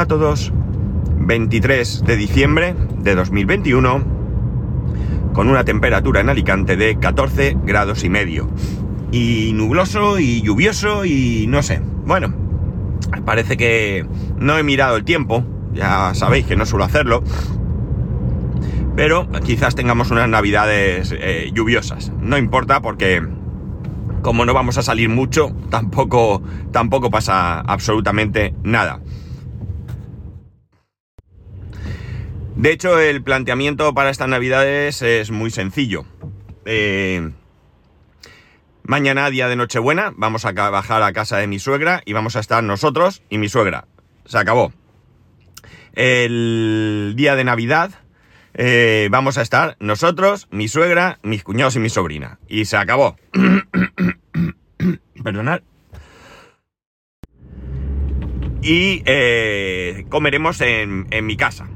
A todos. 23 de diciembre de 2021 con una temperatura en Alicante de 14 grados y medio. Y nubloso y lluvioso y no sé. Bueno, parece que no he mirado el tiempo. Ya sabéis que no suelo hacerlo. Pero quizás tengamos unas navidades eh, lluviosas. No importa porque como no vamos a salir mucho, tampoco, tampoco pasa absolutamente nada. De hecho, el planteamiento para estas navidades es muy sencillo. Eh, mañana, día de Nochebuena, vamos a bajar a casa de mi suegra y vamos a estar nosotros y mi suegra. Se acabó. El día de Navidad eh, vamos a estar nosotros, mi suegra, mis cuñados y mi sobrina. Y se acabó. Perdonad. Y eh, comeremos en mi casa.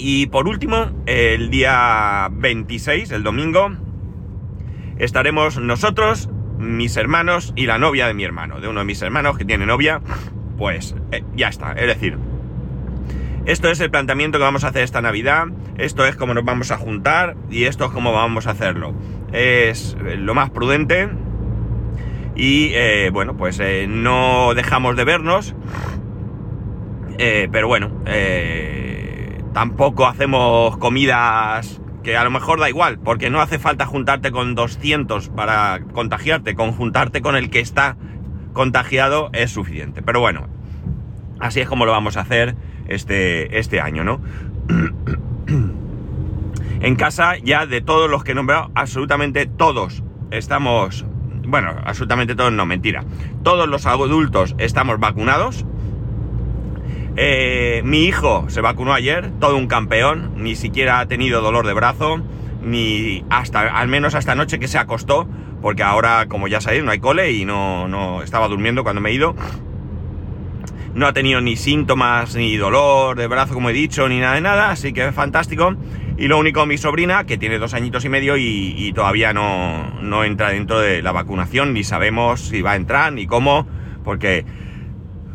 Y por último, el día 26, el domingo, estaremos nosotros, mis hermanos y la novia de mi hermano, de uno de mis hermanos que tiene novia, pues eh, ya está. Es decir, esto es el planteamiento que vamos a hacer esta Navidad, esto es cómo nos vamos a juntar y esto es cómo vamos a hacerlo. Es lo más prudente y eh, bueno, pues eh, no dejamos de vernos, pero bueno, tampoco hacemos comidas que a lo mejor da igual, porque no hace falta juntarte con 200 para contagiarte, con juntarte con el que está contagiado es suficiente. Pero bueno, así es como lo vamos a hacer este, este año, ¿no? en casa ya de todos los que he nombrado, absolutamente todos estamos, bueno, absolutamente todos no, mentira, todos los adultos estamos vacunados, eh, mi hijo se vacunó ayer, todo un campeón, ni siquiera ha tenido dolor de brazo, ni hasta, al menos hasta anoche que se acostó, porque ahora, como ya sabéis, no hay cole y no, no estaba durmiendo cuando me he ido. No ha tenido ni síntomas, ni dolor de brazo, como he dicho, ni nada de nada, así que es fantástico. Y lo único, mi sobrina, que tiene dos añitos y medio y, y todavía no, no entra dentro de la vacunación, ni sabemos si va a entrar, ni cómo, porque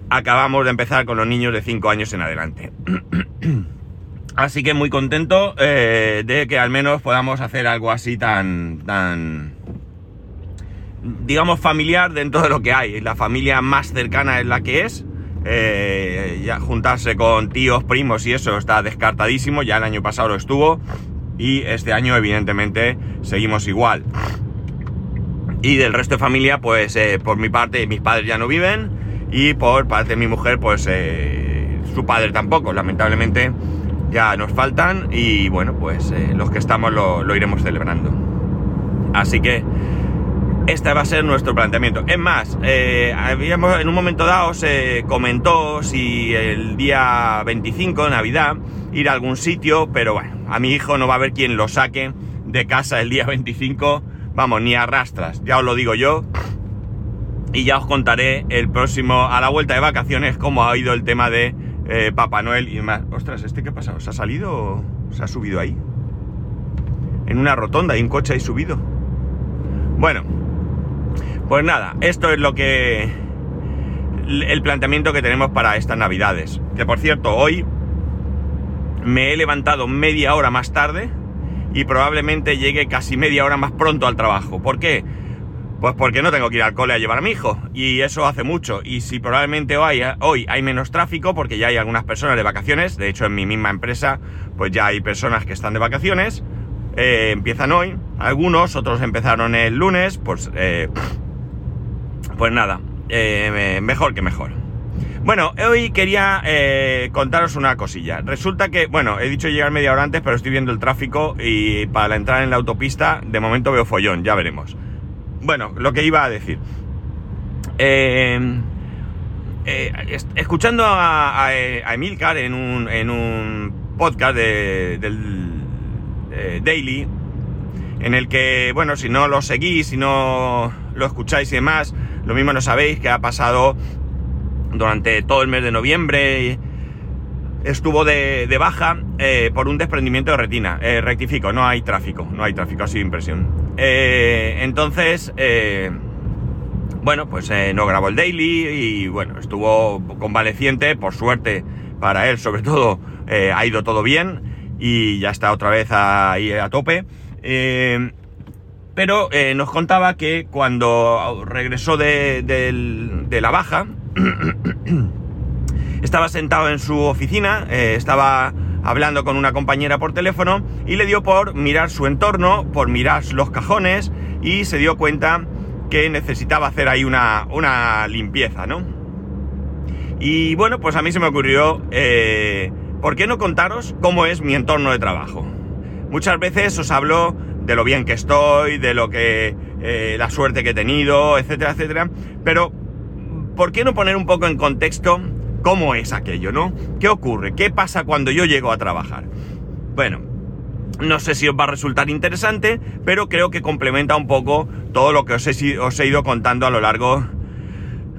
acabamos de empezar con los niños de 5 años en adelante. así que muy contento eh, de que al menos podamos hacer algo así tan, tan, digamos, familiar dentro de lo que hay. La familia más cercana es la que es. Eh, ya juntarse con tíos, primos y eso está descartadísimo. Ya el año pasado lo estuvo. Y este año, evidentemente, seguimos igual. Y del resto de familia, pues eh, por mi parte, mis padres ya no viven. Y por parte de mi mujer, pues eh, su padre tampoco, lamentablemente ya nos faltan y bueno, pues eh, los que estamos lo, iremos celebrando. Así que este va a ser nuestro planteamiento. Es más, eh, habíamos, en un momento dado se comentó si el día 25, Navidad, ir a algún sitio, pero bueno, a mi hijo no va a haber quien lo saque de casa el día 25, vamos, ni arrastras, ya os lo digo yo, y ya os contaré el próximo, a la vuelta de vacaciones, cómo ha ido el tema de eh, Papá Noel y demás. Ostras, ¿este qué ha pasado? ¿Se ha salido o se ha subido ahí? En una rotonda, y un coche ahí subido. Bueno, pues nada, esto es lo que... El planteamiento que tenemos para estas navidades. Que por cierto, hoy me he levantado media hora más tarde y probablemente llegue casi media hora más pronto al trabajo. ¿Por qué? Pues porque no tengo que ir al cole a llevar a mi hijo. Y eso hace mucho. Y si probablemente hoy, hoy hay menos tráfico, porque ya hay algunas personas de vacaciones, de hecho en mi misma empresa, pues ya hay personas que están de vacaciones, eh, empiezan hoy. Algunos, otros empezaron el lunes, pues, eh, pues nada, eh, mejor que mejor. Bueno, hoy quería contaros una cosilla. Resulta que, bueno, he dicho llegar media hora antes, pero estoy viendo el tráfico y para entrar en la autopista, de momento veo follón, ya veremos. Bueno, lo que iba a decir. Eh, eh, escuchando a, a, Emilcar en un, en un podcast de, del Daily, en el que, bueno, si no lo seguís, si no lo escucháis y demás, lo mismo no sabéis que ha pasado durante todo el mes de noviembre. Estuvo de, baja eh, por un desprendimiento de retina. rectifico, no hay tráfico, no hay tráfico, así impresión. Eh, entonces, eh, bueno, pues eh, no grabó el daily y bueno, estuvo convaleciente, por suerte para él sobre todo ha ido todo bien y ya está otra vez ahí a tope. Pero nos contaba que cuando regresó de, de la baja, estaba sentado en su oficina, estaba hablando con una compañera por teléfono y le dio por mirar su entorno, por mirar los cajones y se dio cuenta que necesitaba hacer ahí una, una limpieza, ¿no? Y bueno, pues a mí se me ocurrió, eh, ¿por qué no contaros cómo es mi entorno de trabajo? Muchas veces os hablo de lo bien que estoy, de lo que, eh, la suerte que he tenido, etcétera, etcétera, pero ¿por qué no poner un poco en contexto cómo es aquello, ¿no? ¿Qué ocurre? ¿Qué pasa cuando yo llego a trabajar? Bueno, no sé si os va a resultar interesante, pero creo que complementa un poco todo lo que os he, ido contando a lo largo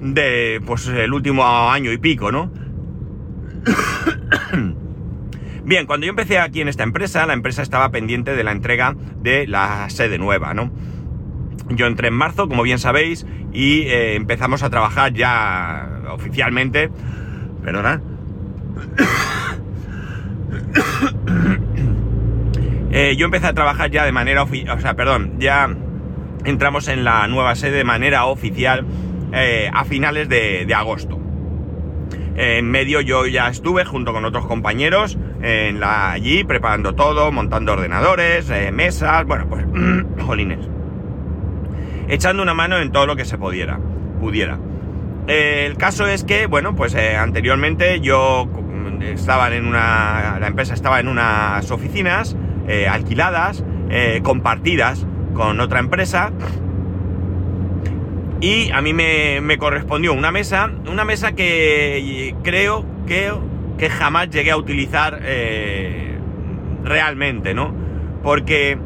de pues el último año y pico, ¿no? Bien, cuando yo empecé aquí en esta empresa, la empresa estaba pendiente de la entrega de la sede nueva, ¿no? Yo entré en marzo, como bien sabéis, y eh, empezamos a trabajar ya oficialmente. Perdona. Eh, yo empecé a trabajar ya de manera oficial, o sea, perdón, ya entramos en la nueva sede de manera oficial eh, a finales de, agosto. En medio yo ya estuve junto con otros compañeros en la, allí preparando todo, montando ordenadores, eh, mesas, bueno, pues jolines. Echando una mano en todo lo que se pudiera. pudiera. El caso es que, bueno, pues anteriormente yo estaba en una. La empresa estaba en unas oficinas eh, alquiladas, eh, compartidas con otra empresa. Y a mí me, correspondió una mesa, una mesa que creo, que, que jamás llegué a utilizar eh, realmente, ¿no? Porque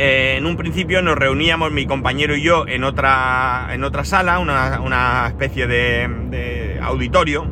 en un principio nos reuníamos mi compañero y yo en otra, en otra sala, una, especie de, auditorio,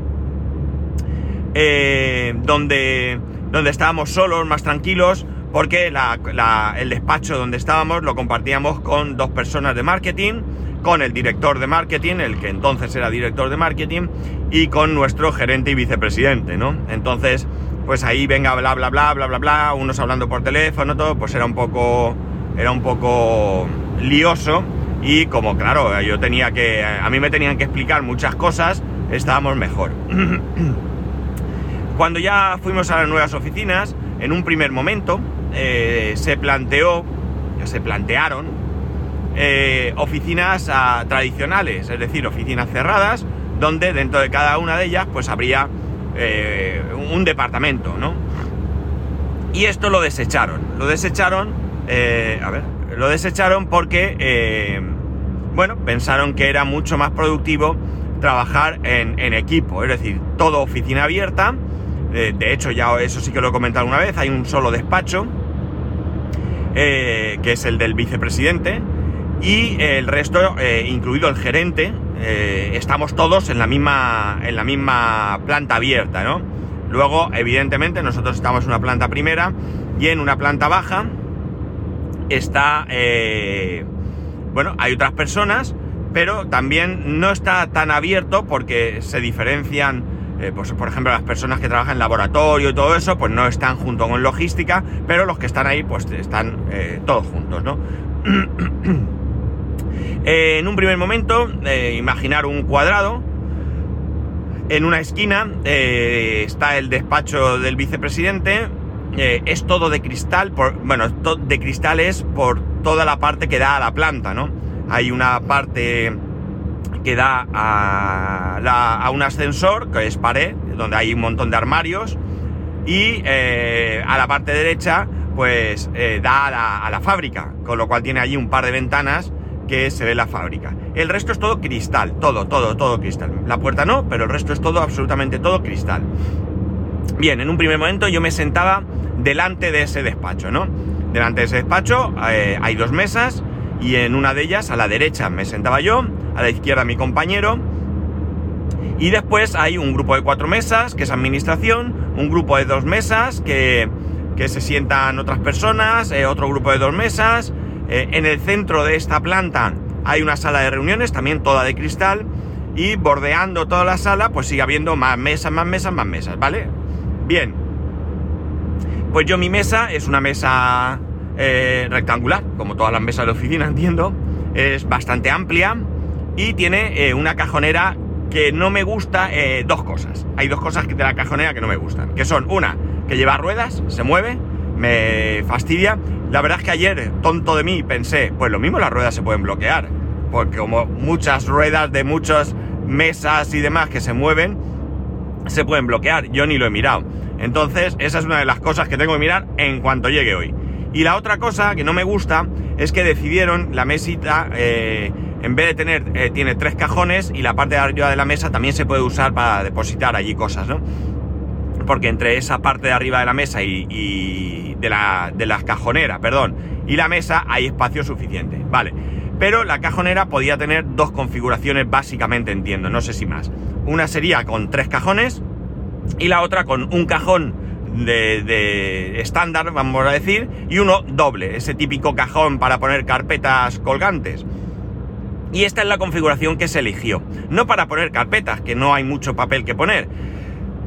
donde donde estábamos solos, más tranquilos, porque el despacho donde estábamos lo compartíamos con dos personas de marketing, con el director de marketing, el que entonces era director de marketing, y con nuestro gerente y vicepresidente, ¿no? Entonces, pues ahí venga bla bla bla bla bla bla, unos hablando por teléfono, todo, pues era un poco. Era un poco lioso. Y como claro, yo tenía que. a mí me tenían que explicar muchas cosas, estábamos mejor. Cuando ya fuimos a las nuevas oficinas, en un primer momento eh, se planteó, se plantearon eh, oficinas ah, tradicionales, es decir, oficinas cerradas, donde dentro de cada una de ellas pues habría eh, un departamento, ¿no? Y esto lo desecharon, lo desecharon, ver, lo desecharon porque, bueno, pensaron que era mucho más productivo trabajar en, equipo, es decir, todo oficina abierta, de hecho, ya eso sí que lo he comentado una vez, hay un solo despacho, eh, que es el del vicepresidente, y el resto, eh, incluido el gerente, eh, estamos todos en la, misma, en la misma planta abierta, ¿no? Luego, evidentemente, nosotros estamos en una planta primera y en una planta baja está, bueno, hay otras personas, pero también no está tan abierto porque se diferencian eh, pues, por ejemplo, las personas que trabajan en laboratorio y todo eso, pues no están junto con logística, pero los que están ahí, pues están eh, todos juntos, ¿no? Eh, en un primer momento, imaginar un cuadrado. En una esquina está el despacho del vicepresidente. Es todo de cristal, por, bueno, de cristales por toda la parte que da a la planta, ¿no? Hay una parte que da a, un ascensor, que es pared, donde hay un montón de armarios, y eh, a la parte derecha, pues eh, da a la, fábrica, con lo cual tiene allí un par de ventanas que se ve la fábrica. El resto es todo cristal, todo, todo, todo cristal. La puerta no, pero el resto es todo, absolutamente todo cristal. Bien, en un primer momento yo me sentaba delante de ese despacho, ¿no? Delante de ese despacho eh, hay dos mesas y en una de ellas, a la derecha, me sentaba yo, a la izquierda mi compañero. Y después hay un grupo de cuatro mesas, que es administración, un grupo de dos mesas, que, se sientan otras personas, eh, otro grupo de dos mesas. Eh, en el centro de esta planta hay una sala de reuniones, también toda de cristal. y bordeando toda la sala pues sigue habiendo más mesas, más mesas, más mesas, ¿vale? Bien. Pues yo mi mesa es una mesa eh, rectangular, como todas las mesas de oficina entiendo, es bastante amplia y tiene eh, una cajonera que no me gusta, eh, dos cosas. Hay dos cosas de la cajonera que no me gustan, que son una, que lleva ruedas, se mueve, me fastidia. La verdad es que ayer, tonto de mí, pensé, pues lo mismo las ruedas se pueden bloquear, porque como muchas ruedas de muchas mesas y demás que se mueven, se pueden bloquear. Yo ni lo he mirado. Entonces, esa es una de las cosas que tengo que mirar en cuanto llegue hoy. Y la otra cosa que no me gusta es que decidieron la mesita, eh, en vez de tener, eh, tiene tres cajones y la parte de arriba de la mesa también se puede usar para depositar allí cosas, ¿no? Porque entre esa parte de arriba de la mesa y, de, la, de la cajonera, perdón, y la mesa hay espacio suficiente, vale. Pero la cajonera podía tener dos configuraciones básicamente, entiendo, no sé si más. Una sería con tres cajones y la otra con un cajón de, estándar, vamos a decir, y uno doble, ese típico cajón para poner carpetas colgantes. Y esta es la configuración que se eligió. No para poner carpetas, que no hay mucho papel que poner,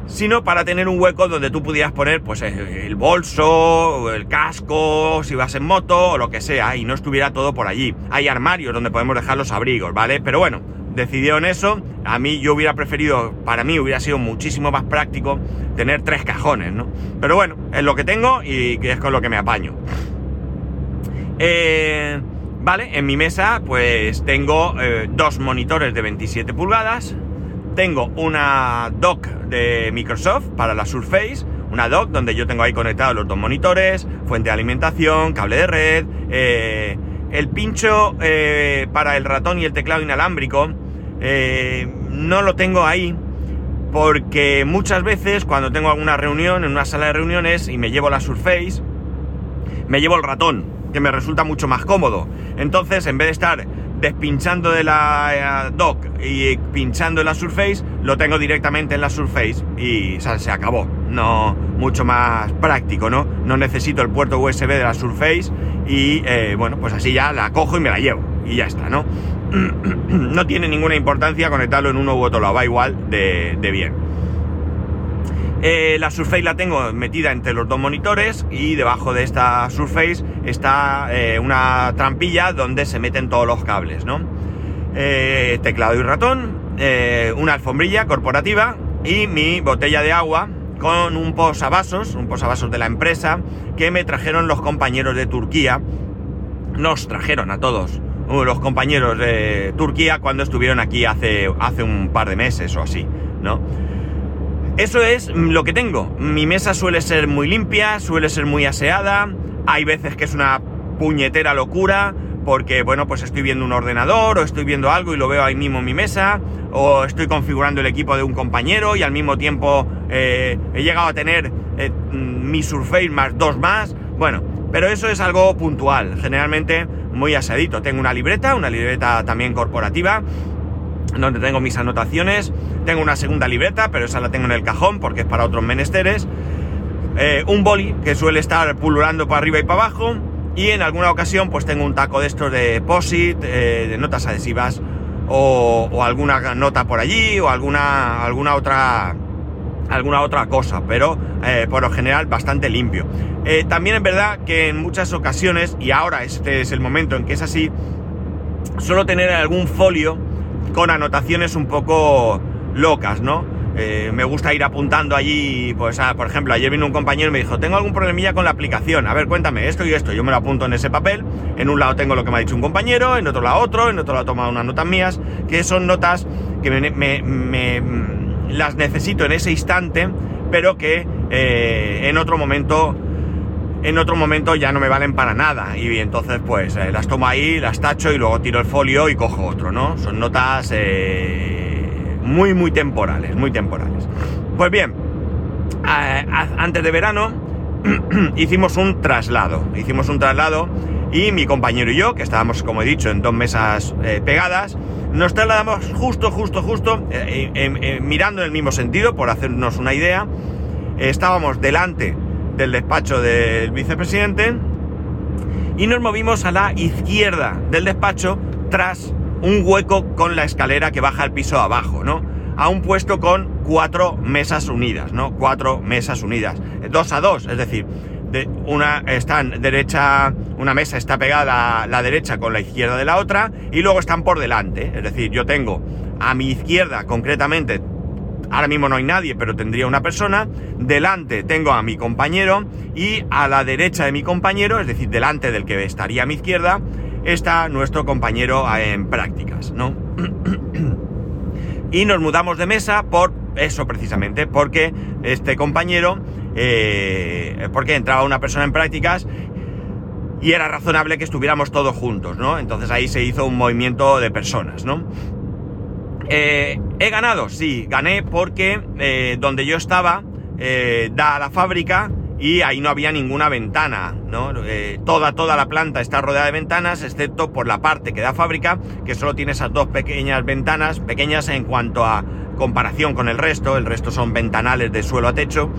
sino para tener un hueco donde tú pudieras poner pues el bolso, el casco, si vas en moto o lo que sea, y no estuviera todo por allí. Hay armarios donde podemos dejar los abrigos, ¿vale? Pero bueno, decidieron eso. A mí yo hubiera preferido, para mí hubiera sido muchísimo más práctico tener tres cajones, ¿no? Pero bueno, es lo que tengo y es con lo que me apaño. Eh, vale, en mi mesa pues tengo eh, dos monitores de 27 pulgadas, tengo una dock de Microsoft para la Surface, una dock donde yo tengo ahí conectados los dos monitores, fuente de alimentación, cable de red, eh, el pincho para el ratón y el teclado inalámbrico, eh, no lo tengo ahí porque muchas veces cuando tengo alguna reunión en una sala de reuniones y me llevo la Surface, me llevo el ratón, que me resulta mucho más cómodo. Entonces, en vez de estar despinchando de la eh, dock y pinchando en la Surface, lo tengo directamente en la Surface y se acabó. No, mucho más práctico, ¿no? No necesito el puerto USB de la Surface y eh, bueno, pues así ya la cojo y me la llevo y ya está, ¿no? no tiene ninguna importancia conectarlo en uno u otro lado, va igual de, bien. Eh, la Surface la tengo metida entre los dos monitores y debajo de esta Surface está eh, una trampilla donde se meten todos los cables, ¿no? Eh, teclado y ratón, una alfombrilla corporativa y mi botella de agua con un posavasos, un posavasos de la empresa que me trajeron los compañeros de Turquía. Nos trajeron a todos los compañeros de Turquía cuando estuvieron aquí hace, hace un par de meses o así, ¿no? Eso es lo que tengo. Mi mesa suele ser muy limpia, suele ser muy aseada. Hay veces que es una puñetera locura porque, bueno, pues estoy viendo un ordenador o estoy viendo algo y lo veo ahí mismo en mi mesa o estoy configurando el equipo de un compañero y al mismo tiempo eh, he llegado a tener eh, mi Surface más dos más. Bueno, pero eso es algo puntual. Generalmente muy asadito. Tengo una libreta, una libreta también corporativa, donde tengo mis anotaciones. Tengo una segunda libreta, pero esa la tengo en el cajón porque es para otros menesteres. Eh, un boli que suele estar pululando para arriba y para abajo. Y en alguna ocasión pues tengo un taco de estos de POSIT, eh, de notas adhesivas, o, o, alguna nota por allí, o alguna, alguna otra alguna otra cosa, pero eh, por lo general bastante limpio. Eh, también es verdad que en muchas ocasiones, y ahora este es el momento en que es así, suelo tener algún folio con anotaciones un poco locas, ¿no? Eh, me gusta ir apuntando allí, pues ah, por ejemplo, ayer vino un compañero y me dijo, tengo algún problemilla con la aplicación, a ver, cuéntame esto y esto, yo me lo apunto en ese papel, en un lado tengo lo que me ha dicho un compañero, en otro lado otro, en otro lado he tomado unas notas mías, que son notas que me las necesito en ese instante, pero que eh, en otro momento en otro momento ya no me valen para nada y entonces pues eh, las tomo ahí, las tacho y luego tiro el folio y cojo otro, ¿no? Son notas eh, muy muy temporales, muy temporales. Pues bien, antes de verano hicimos un traslado, hicimos un traslado y mi compañero y yo, que estábamos como he dicho en dos mesas pegadas, nos trasladamos justo, justo, justo, eh, mirando en el mismo sentido, por hacernos una idea. estábamos delante del despacho del vicepresidente y nos movimos a la izquierda del despacho tras un hueco con la escalera que baja al piso abajo, ¿no? A un puesto con cuatro mesas unidas, ¿no? Cuatro mesas unidas. Dos a dos, es decir, una están derecha, una mesa está pegada a la derecha con la izquierda de la otra y luego están por delante. Es decir, yo tengo a mi izquierda concretamente, ahora mismo no hay nadie, pero tendría una persona, delante tengo a mi compañero y a la derecha de mi compañero, es decir, delante del que estaría a mi izquierda, está nuestro compañero en prácticas, ¿no? y nos mudamos de mesa por eso precisamente, porque este compañero, eh, porque entraba una persona en prácticas y era razonable que estuviéramos todos juntos, ¿no? Entonces ahí se hizo un movimiento de personas, ¿no? Eh, ¿He ganado? Sí, gané porque eh, donde yo estaba da a la fábrica y ahí no había ninguna ventana, ¿no? toda, toda la planta está rodeada de ventanas, excepto por la parte que da fábrica, que solo tiene esas dos pequeñas ventanas, pequeñas en cuanto a comparación con el resto, el resto son ventanales de suelo a techo,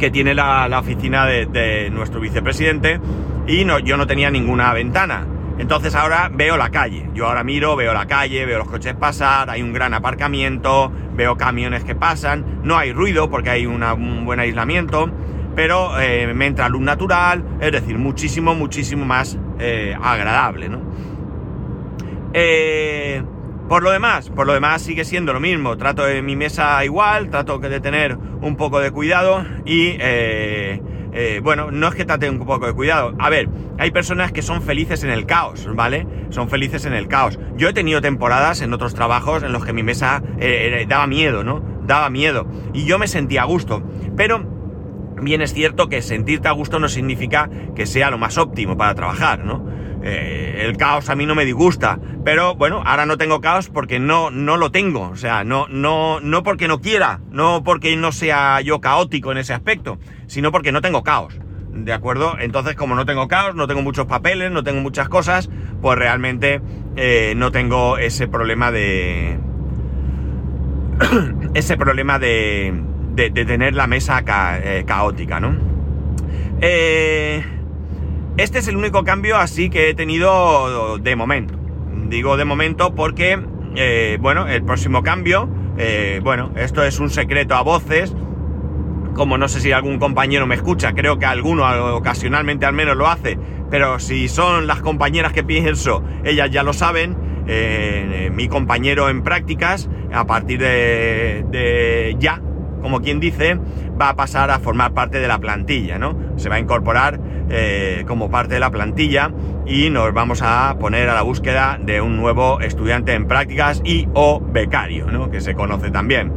que tiene la, oficina de, nuestro vicepresidente, y no, yo no tenía ninguna ventana. Entonces ahora veo la calle. Yo ahora miro, veo la calle, veo los coches pasar, hay un gran aparcamiento, veo camiones que pasan, no hay ruido porque hay un buen aislamiento, pero eh, me entra luz natural, es decir, muchísimo, muchísimo más eh, agradable, ¿no? Eh, por lo demás, por lo demás sigue siendo lo mismo. Trato de mi mesa igual, trato de tener un poco de cuidado y eh, eh, bueno, no es que trate un poco de cuidado. A ver, hay personas que son felices en el caos, ¿vale? Son felices en el caos. Yo he tenido temporadas en otros trabajos en los que mi mesa eh, daba miedo, ¿no? Daba miedo. Y yo me sentía a gusto. Pero bien es cierto que sentirte a gusto no significa que sea lo más óptimo para trabajar, ¿no? Eh, el caos a mí no me disgusta, pero bueno, ahora no tengo caos porque no, no lo tengo, o sea, no, no, no porque no quiera, no porque no sea yo caótico en ese aspecto, sino porque no tengo caos, ¿de acuerdo? Entonces, como no tengo caos, no tengo muchos papeles, no tengo muchas cosas, pues realmente eh, no tengo ese problema de... ese problema de, de, tener la mesa eh, caótica, ¿no? Eh... Este es el único cambio así que he tenido de momento. Digo de momento porque, eh, bueno, el próximo cambio, eh, bueno, esto es un secreto a voces. Como no sé si algún compañero me escucha, creo que alguno ocasionalmente al menos lo hace, pero si son las compañeras que pienso, ellas ya lo saben. Eh, mi compañero en prácticas, a partir de, de ya, como quien dice, va a pasar a formar parte de la plantilla, ¿no? Se va a incorporar eh, como parte de la plantilla y nos vamos a poner a la búsqueda de un nuevo estudiante en prácticas y o becario, ¿no? Que se conoce también.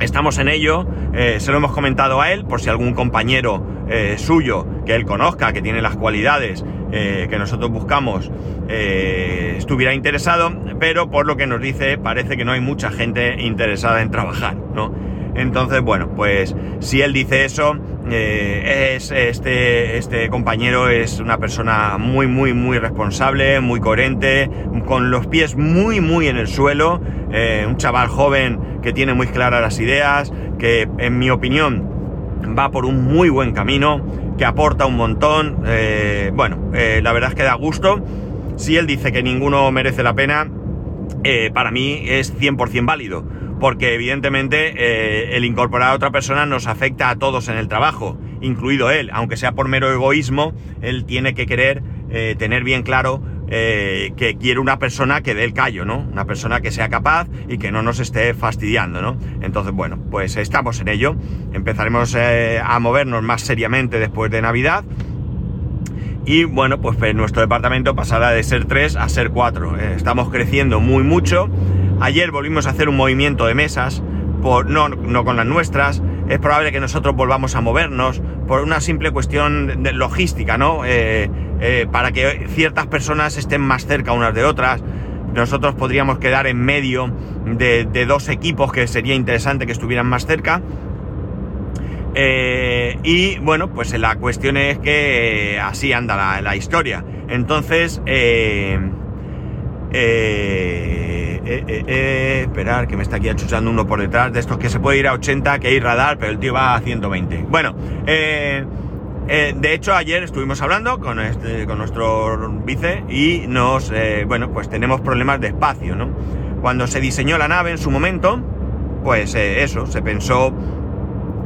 Estamos en ello, eh, se lo hemos comentado a él, por si algún compañero eh, suyo que él conozca, que tiene las cualidades que nosotros buscamos, estuviera interesado, pero por lo que nos dice parece que no hay mucha gente interesada en trabajar, ¿no? Entonces, bueno, pues si él dice eso, eh, es, este, este compañero es una persona muy, muy, muy responsable, muy coherente, con los pies muy, muy en el suelo, eh, un chaval joven que tiene muy claras las ideas, que en mi opinión va por un muy buen camino, que aporta un montón, eh, bueno, la verdad es que da gusto. Si él dice que ninguno merece la pena, para mí es 100% válido porque evidentemente eh, el incorporar a otra persona nos afecta a todos en el trabajo, incluido él, aunque sea por mero egoísmo, él tiene que querer eh, tener bien claro eh, que quiere una persona que dé el callo, ¿no? Una persona que sea capaz y que no nos esté fastidiando, ¿no? Entonces, bueno, pues estamos en ello, empezaremos a movernos más seriamente después de Navidad. Y bueno, pues, pues nuestro departamento pasará de ser 3 a ser 4. estamos creciendo muy mucho Ayer volvimos a hacer un movimiento de mesas, no, con las nuestras. Es probable que nosotros volvamos a movernos por una simple cuestión de logística, ¿no? Eh, eh, para que ciertas personas estén más cerca unas de otras. Nosotros podríamos quedar en medio de, dos equipos que sería interesante que estuvieran más cerca. Eh, y bueno, pues la cuestión es que así anda la, historia. Entonces, eh, eh, eh, esperar, que me está aquí achuchando uno por detrás, de estos que se puede ir a 80, que hay radar, pero el tío va a 120. Bueno, Eh, de hecho, ayer estuvimos hablando con, este, con nuestro vice y nos, bueno, pues tenemos problemas de espacio, ¿no? Cuando se diseñó la nave en su momento, pues eso, se pensó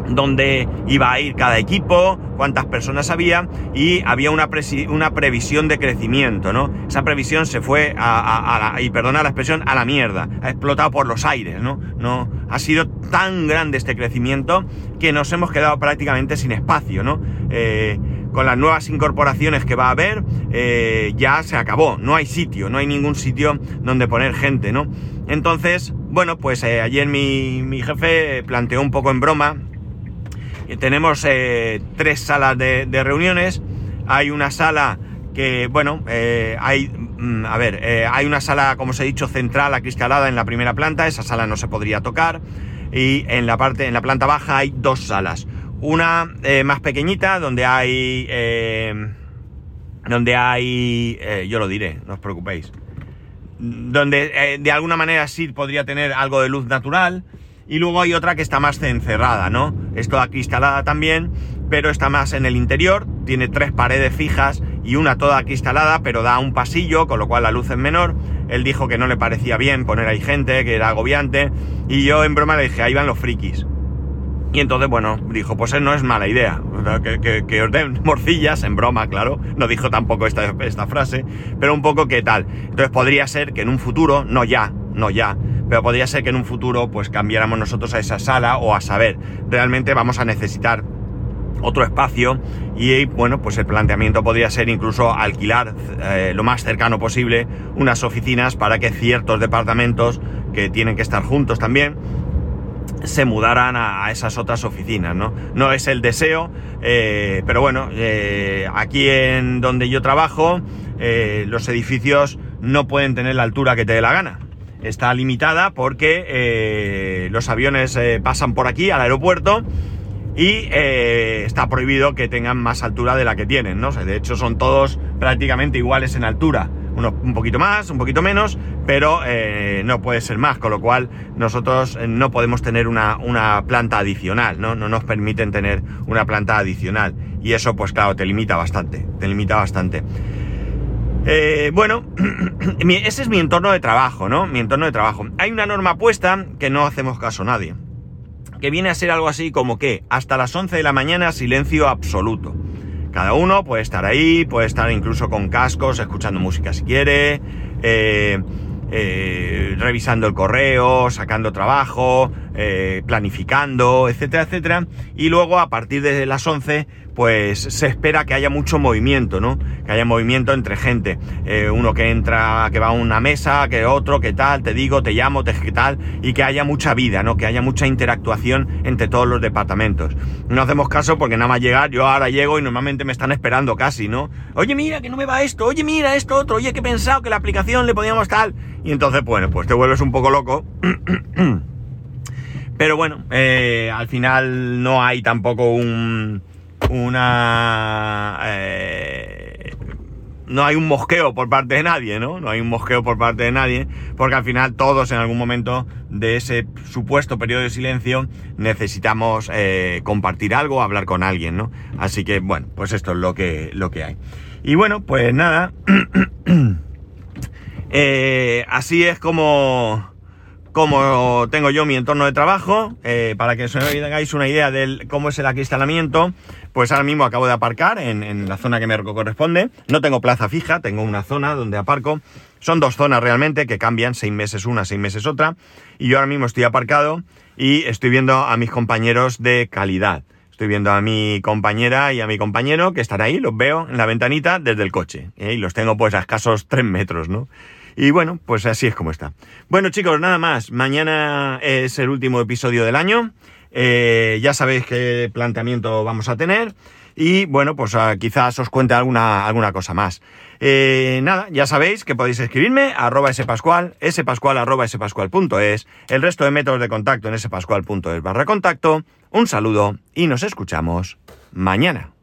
dónde iba a ir cada equipo, cuántas personas había y había una, una previsión de crecimiento, ¿no? Esa previsión se fue a, la, y perdona la expresión, a la mierda, ha explotado por los aires, ¿no? No, ha sido tan grande este crecimiento que nos hemos quedado prácticamente sin espacio, ¿no? Eh, con las nuevas incorporaciones que va a haber, eh, ya se acabó, no hay sitio, no hay ningún sitio donde poner gente, ¿no? Entonces, bueno, pues eh, ayer mi, mi jefe planteó un poco en broma, tenemos eh, tres salas de, reuniones. Hay una sala que, bueno, eh, hay, mm, a ver, eh, hay una sala, como os he dicho, central acristalada en la primera planta. Esa sala no se podría tocar. Y en la parte, en la planta baja hay dos salas. Una más pequeñita donde hay, donde hay, yo lo diré, no os preocupéis. Donde de alguna manera sí podría tener algo de luz natural y luego hay otra que está más encerrada, ¿no? Es toda cristalada también, pero está más en el interior, tiene tres paredes fijas y una toda cristalada, pero da un pasillo, con lo cual la luz es menor. Él dijo que no le parecía bien poner ahí gente, que era agobiante, y yo en broma le dije, ahí van los frikis. Y entonces, bueno, dijo, pues no es mala idea, que, que, den morcillas, en broma, claro, no dijo tampoco esta, esta frase, pero un poco qué tal. Entonces podría ser que en un futuro, no ya, no ya, pero podría ser que en un futuro pues cambiáramos nosotros a esa sala o a saber, realmente vamos a necesitar otro espacio y bueno pues el planteamiento podría ser incluso alquilar eh, lo más cercano posible unas oficinas para que ciertos departamentos que tienen que estar juntos también se mudaran a, esas otras oficinas, ¿no? No es el deseo, eh, pero bueno, eh, aquí en donde yo trabajo, los edificios no pueden tener la altura que te dé la gana está limitada porque eh, los aviones eh, pasan por aquí al aeropuerto y eh, está prohibido que tengan más altura de la que tienen, ¿no? de hecho son todos prácticamente iguales en altura. Uno un poquito más, un poquito menos, pero no puede ser más, con lo cual nosotros no podemos tener una, una, planta adicional, ¿no? No nos permiten tener una planta adicional. Y eso, pues claro, te limita bastante, te limita bastante. Eh, bueno, ese es mi entorno de trabajo, ¿no? Mi entorno de trabajo. Hay una norma puesta que no hacemos caso a nadie. Que viene a ser algo así como que hasta las 11 de la mañana silencio absoluto. Cada uno puede estar ahí, puede estar incluso con cascos, escuchando música si quiere, eh, eh, revisando el correo, sacando trabajo, planificando, etcétera, etcétera. Y luego a partir de las 11 pues se espera que haya mucho movimiento, ¿no? Que haya movimiento entre gente. Eh, uno que entra, que va a una mesa, que otro, que tal, te digo, te llamo, te qué tal, y que haya mucha vida, ¿no? Que haya mucha interactuación entre todos los departamentos. No hacemos caso porque nada más llegar, yo ahora llego y normalmente me están esperando casi, ¿no? Oye, mira, que no me va esto, oye, mira esto otro, oye, que he pensado que la aplicación le podíamos tal. Y entonces, bueno, pues te vuelves un poco loco. Pero bueno, eh, al final no hay tampoco un una... Eh, no hay un mosqueo por parte de nadie, ¿no? No hay un mosqueo por parte de nadie, porque al final todos en algún momento de ese supuesto periodo de silencio necesitamos eh, compartir algo, hablar con alguien, ¿no? Así que, bueno, pues esto es lo que, lo que hay. Y bueno, pues nada, eh, así es como como tengo yo mi entorno de trabajo, eh, para que os hagáis una idea de cómo es el acristalamiento, pues ahora mismo acabo de aparcar en, la zona que me corresponde. No tengo plaza fija, tengo una zona donde aparco. Son dos zonas realmente que cambian, seis meses una, seis meses otra. Y yo ahora mismo estoy aparcado y estoy viendo a mis compañeros de calidad. Estoy viendo a mi compañera y a mi compañero que están ahí, los veo en la ventanita desde el coche. ¿eh? Y los tengo pues a escasos tres metros, ¿no? Y bueno, pues así es como está. Bueno chicos, nada más. Mañana es el último episodio del año. Eh, ya sabéis qué planteamiento vamos a tener. Y bueno, pues ah, quizás os cuente alguna, alguna cosa más. Eh, nada, ya sabéis que podéis escribirme a arroba spascual, spascual arroba spascual.es, el resto de métodos de contacto en spascual.es barra contacto. Un saludo y nos escuchamos mañana.